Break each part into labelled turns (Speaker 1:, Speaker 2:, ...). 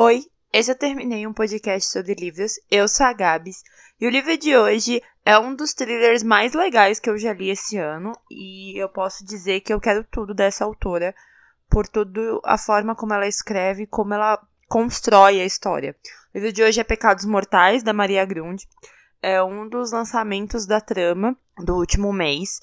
Speaker 1: Oi, esse eu terminei um podcast sobre livros. Eu sou a Gabs e o livro de hoje é um dos thrillers mais legais que eu já li esse ano e eu posso dizer que eu quero tudo dessa autora por toda a forma como ela escreve, como ela constrói a história. O livro de hoje é Pecados Mortais da Maria Grund. É um dos lançamentos da trama do último mês.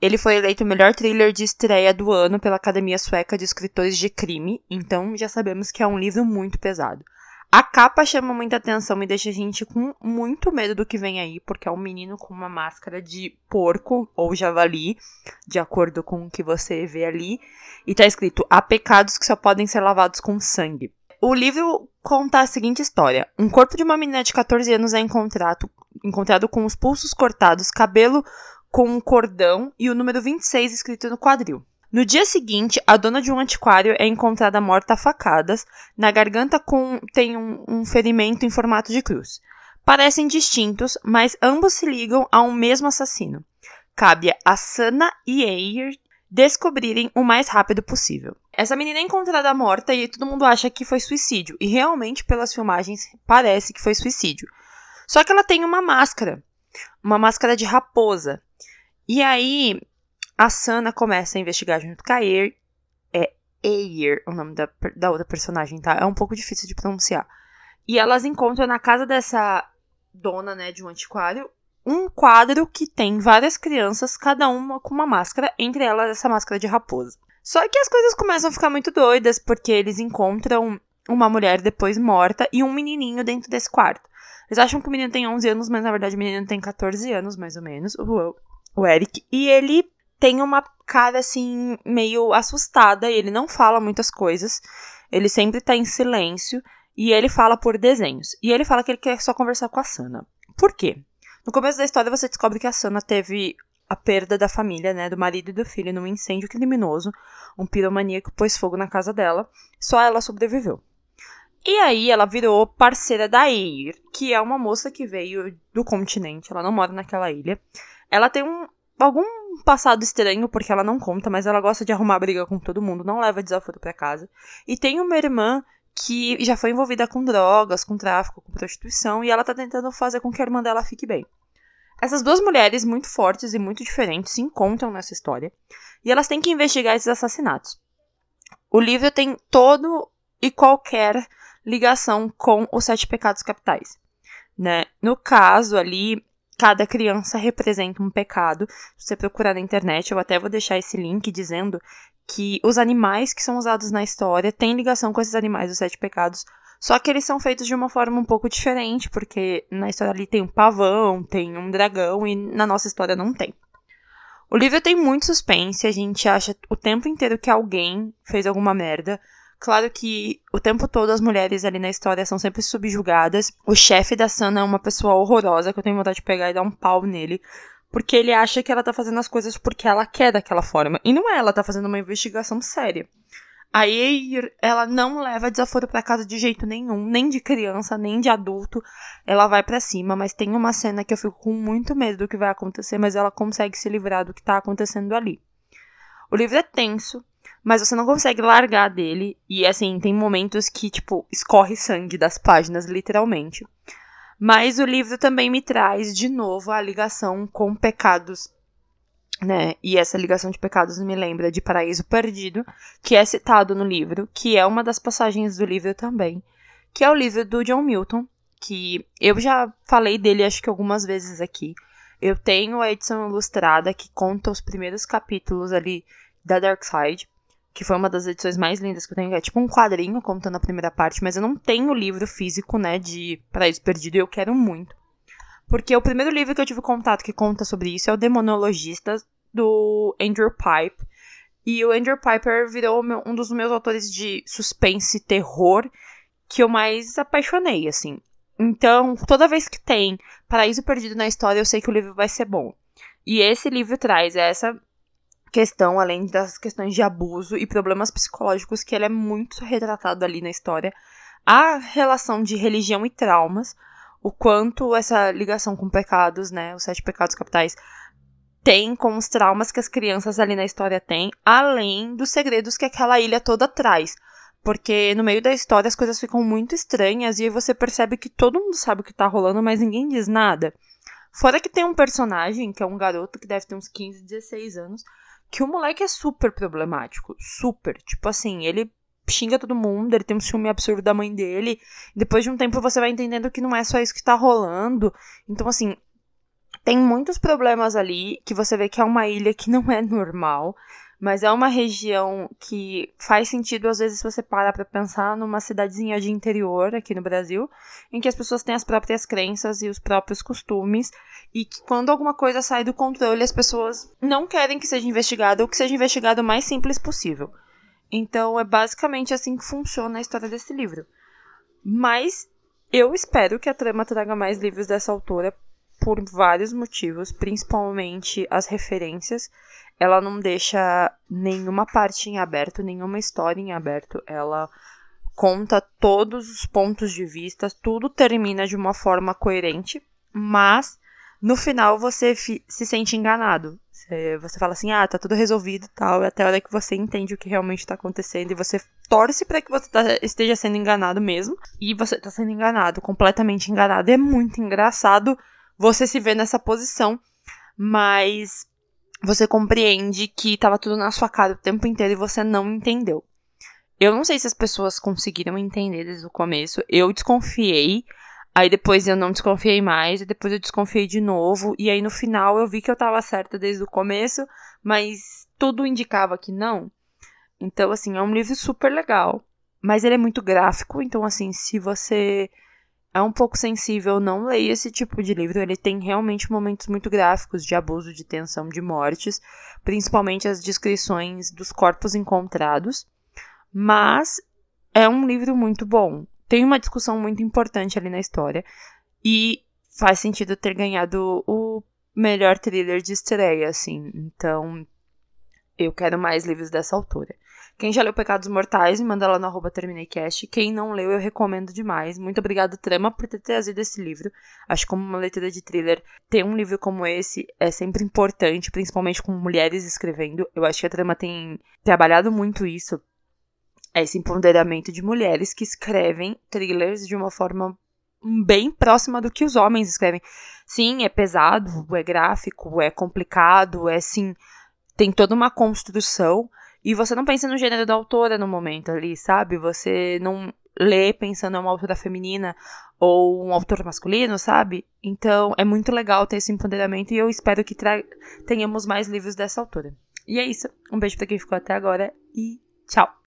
Speaker 1: Ele foi eleito o melhor thriller de estreia do ano pela Academia Sueca de Escritores de Crime, então já sabemos que é um livro muito pesado. A capa chama muita atenção e deixa a gente com muito medo do que vem aí, porque é um menino com uma máscara de porco ou javali, de acordo com o que você vê ali, e tá escrito: há pecados que só podem ser lavados com sangue. O livro conta a seguinte história: um corpo de uma menina de 14 anos é encontrado, encontrado com os pulsos cortados, cabelo com um cordão e o número 26 escrito no quadril. No dia seguinte, a dona de um antiquário é encontrada morta a facadas, na garganta com, tem um, um ferimento em formato de cruz. Parecem distintos, mas ambos se ligam a um mesmo assassino. Cabe a Sana e Eir descobrirem o mais rápido possível. Essa menina é encontrada morta e todo mundo acha que foi suicídio, e realmente, pelas filmagens, parece que foi suicídio. Só que ela tem uma máscara, uma máscara de raposa, e aí, a Sana começa a investigar junto com a Eir. É Eir o nome da, da outra personagem, tá? É um pouco difícil de pronunciar. E elas encontram na casa dessa dona, né, de um antiquário, um quadro que tem várias crianças, cada uma com uma máscara, entre elas essa máscara de raposa. Só que as coisas começam a ficar muito doidas, porque eles encontram uma mulher depois morta e um menininho dentro desse quarto. Eles acham que o menino tem 11 anos, mas na verdade o menino tem 14 anos, mais ou menos. Uou o Eric, e ele tem uma cara assim meio assustada, e ele não fala muitas coisas. Ele sempre tá em silêncio e ele fala por desenhos. E ele fala que ele quer só conversar com a Sana. Por quê? No começo da história você descobre que a Sana teve a perda da família, né, do marido e do filho num incêndio criminoso. Um piromaníaco pôs fogo na casa dela. Só ela sobreviveu. E aí ela virou parceira da Eir, que é uma moça que veio do continente, ela não mora naquela ilha. Ela tem um algum passado estranho, porque ela não conta, mas ela gosta de arrumar briga com todo mundo, não leva desaforo para casa. E tem uma irmã que já foi envolvida com drogas, com tráfico, com prostituição, e ela tá tentando fazer com que a irmã dela fique bem. Essas duas mulheres muito fortes e muito diferentes se encontram nessa história, e elas têm que investigar esses assassinatos. O livro tem todo e qualquer ligação com os sete pecados capitais. Né? No caso ali, cada criança representa um pecado. Se você procurar na internet, eu até vou deixar esse link dizendo que os animais que são usados na história têm ligação com esses animais dos sete pecados, só que eles são feitos de uma forma um pouco diferente, porque na história ali tem um pavão, tem um dragão e na nossa história não tem. O livro tem muito suspense, a gente acha o tempo inteiro que alguém fez alguma merda. Claro que o tempo todo as mulheres ali na história são sempre subjugadas. O chefe da Sana é uma pessoa horrorosa que eu tenho vontade de pegar e dar um pau nele. Porque ele acha que ela tá fazendo as coisas porque ela quer daquela forma. E não é, ela tá fazendo uma investigação séria. Aí ela não leva desaforo para casa de jeito nenhum, nem de criança, nem de adulto. Ela vai para cima, mas tem uma cena que eu fico com muito medo do que vai acontecer, mas ela consegue se livrar do que tá acontecendo ali. O livro é tenso, mas você não consegue largar dele. E assim, tem momentos que, tipo, escorre sangue das páginas, literalmente. Mas o livro também me traz de novo a ligação com pecados, né? E essa ligação de pecados me lembra de Paraíso Perdido, que é citado no livro, que é uma das passagens do livro também, que é o livro do John Milton, que eu já falei dele acho que algumas vezes aqui. Eu tenho a edição ilustrada que conta os primeiros capítulos ali da Dark Side que foi uma das edições mais lindas que eu tenho, é tipo um quadrinho contando a primeira parte, mas eu não tenho livro físico, né, de Paraíso Perdido e eu quero muito. Porque o primeiro livro que eu tive contato que conta sobre isso é o Demonologista, do Andrew Pipe. E o Andrew Piper virou um dos meus autores de suspense e terror que eu mais apaixonei, assim. Então, toda vez que tem Paraíso Perdido na história, eu sei que o livro vai ser bom. E esse livro traz essa questão, além das questões de abuso e problemas psicológicos, que ele é muito retratado ali na história, a relação de religião e traumas, o quanto essa ligação com pecados, né, os sete pecados capitais, tem com os traumas que as crianças ali na história têm, além dos segredos que aquela ilha toda traz. Porque no meio da história as coisas ficam muito estranhas e você percebe que todo mundo sabe o que tá rolando, mas ninguém diz nada. Fora que tem um personagem, que é um garoto que deve ter uns 15, 16 anos, que o moleque é super problemático. Super. Tipo assim, ele xinga todo mundo, ele tem um ciúme absurdo da mãe dele. Depois de um tempo você vai entendendo que não é só isso que tá rolando. Então, assim, tem muitos problemas ali que você vê que é uma ilha que não é normal. Mas é uma região que faz sentido, às vezes, se você para pra pensar numa cidadezinha de interior aqui no Brasil, em que as pessoas têm as próprias crenças e os próprios costumes, e que quando alguma coisa sai do controle, as pessoas não querem que seja investigado ou que seja investigado o mais simples possível. Então é basicamente assim que funciona a história desse livro. Mas eu espero que a trama traga mais livros dessa autora por vários motivos, principalmente as referências. Ela não deixa nenhuma parte em aberto, nenhuma história em aberto. Ela conta todos os pontos de vista, tudo termina de uma forma coerente, mas no final você se sente enganado. Você, fala assim, ah, tá tudo resolvido e tal, até a hora que você entende o que realmente tá acontecendo e você torce para que você tá, esteja sendo enganado mesmo, e você tá sendo enganado, completamente enganado. É muito engraçado você se ver nessa posição, mas você compreende que tava tudo na sua cara o tempo inteiro e você não entendeu. Eu não sei se as pessoas conseguiram entender desde o começo. Eu desconfiei, Aí depois eu não desconfiei mais, e depois eu desconfiei de novo, e aí no final eu vi que eu tava certa desde o começo, mas tudo indicava que não. Então, assim, é um livro super legal, mas ele é muito gráfico, então, assim, se você é um pouco sensível, não leia esse tipo de livro. Ele tem realmente momentos muito gráficos de abuso, de tensão, de mortes, principalmente as descrições dos corpos encontrados. Mas é um livro muito bom tem uma discussão muito importante ali na história. E faz sentido ter ganhado o melhor thriller de estreia, assim. Então, eu quero mais livros dessa autora. Quem já leu Pecados Mortais, me manda lá no arroba TermineiCast. Quem não leu, eu recomendo demais. Muito obrigada, Trama, por ter trazido esse livro. Acho que como uma leitura de thriller, ter um livro como esse é sempre importante, principalmente com mulheres escrevendo. Eu acho que a Trama tem trabalhado muito isso esse empoderamento de mulheres que escrevem thrillers de uma forma bem próxima do que os homens escrevem. Sim, é pesado, é gráfico, é complicado, é sim, tem toda uma construção e você não pensa no gênero da autora no momento ali, sabe? Você não lê pensando em uma autora feminina ou um autor masculino, sabe? Então é muito legal ter esse empoderamento e eu espero que tenhamos mais livros dessa autora. E é isso. Um beijo para quem ficou até agora e tchau.